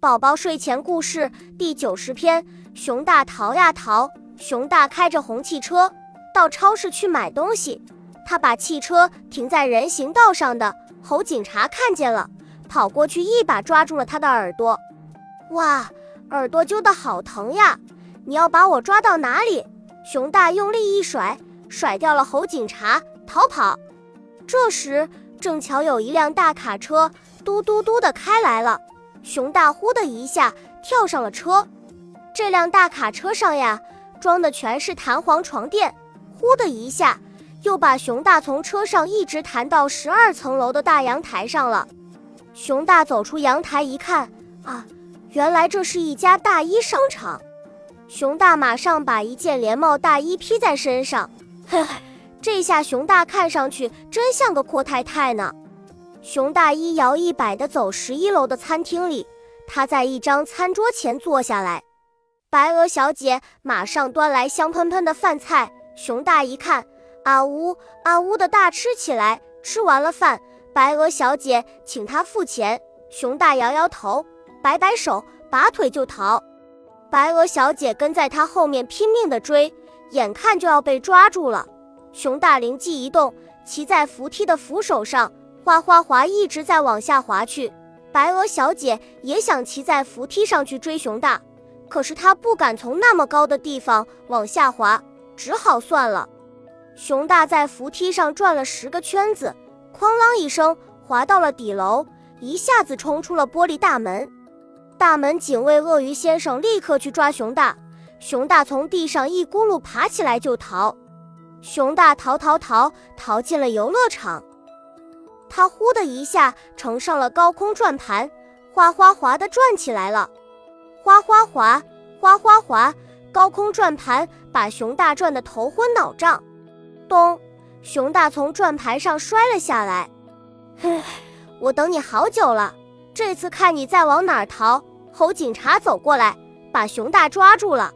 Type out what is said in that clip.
宝宝睡前故事第九十篇：熊大逃呀逃。熊大开着红汽车到超市去买东西，他把汽车停在人行道上的猴警察看见了，跑过去一把抓住了他的耳朵。哇，耳朵揪得好疼呀！你要把我抓到哪里？熊大用力一甩，甩掉了猴警察，逃跑。这时正巧有一辆大卡车嘟嘟嘟的开来了。熊大呼的一下跳上了车，这辆大卡车上呀，装的全是弹簧床垫。呼的一下，又把熊大从车上一直弹到十二层楼的大阳台上了。熊大走出阳台一看，啊，原来这是一家大衣商场。熊大马上把一件连帽大衣披在身上，嘿嘿，这下熊大看上去真像个阔太太呢。熊大一摇一摆地走十一楼的餐厅里，他在一张餐桌前坐下来。白鹅小姐马上端来香喷喷的饭菜。熊大一看，啊呜啊呜的大吃起来。吃完了饭，白鹅小姐请他付钱。熊大摇摇头，摆摆手，拔腿就逃。白鹅小姐跟在他后面拼命地追，眼看就要被抓住了。熊大灵机一动，骑在扶梯的扶手上。哗哗滑，一直在往下滑去。白鹅小姐也想骑在扶梯上去追熊大，可是她不敢从那么高的地方往下滑，只好算了。熊大在扶梯上转了十个圈子，哐啷一声滑到了底楼，一下子冲出了玻璃大门。大门警卫鳄鱼先生立刻去抓熊大，熊大从地上一咕噜爬起来就逃。熊大逃逃逃逃进了游乐场。他呼的一下乘上了高空转盘，哗哗哗的转起来了，哗哗哗，哗哗哗，高空转盘把熊大转得头昏脑胀。咚，熊大从转盘上摔了下来。嘿，我等你好久了，这次看你再往哪儿逃。猴警察走过来，把熊大抓住了。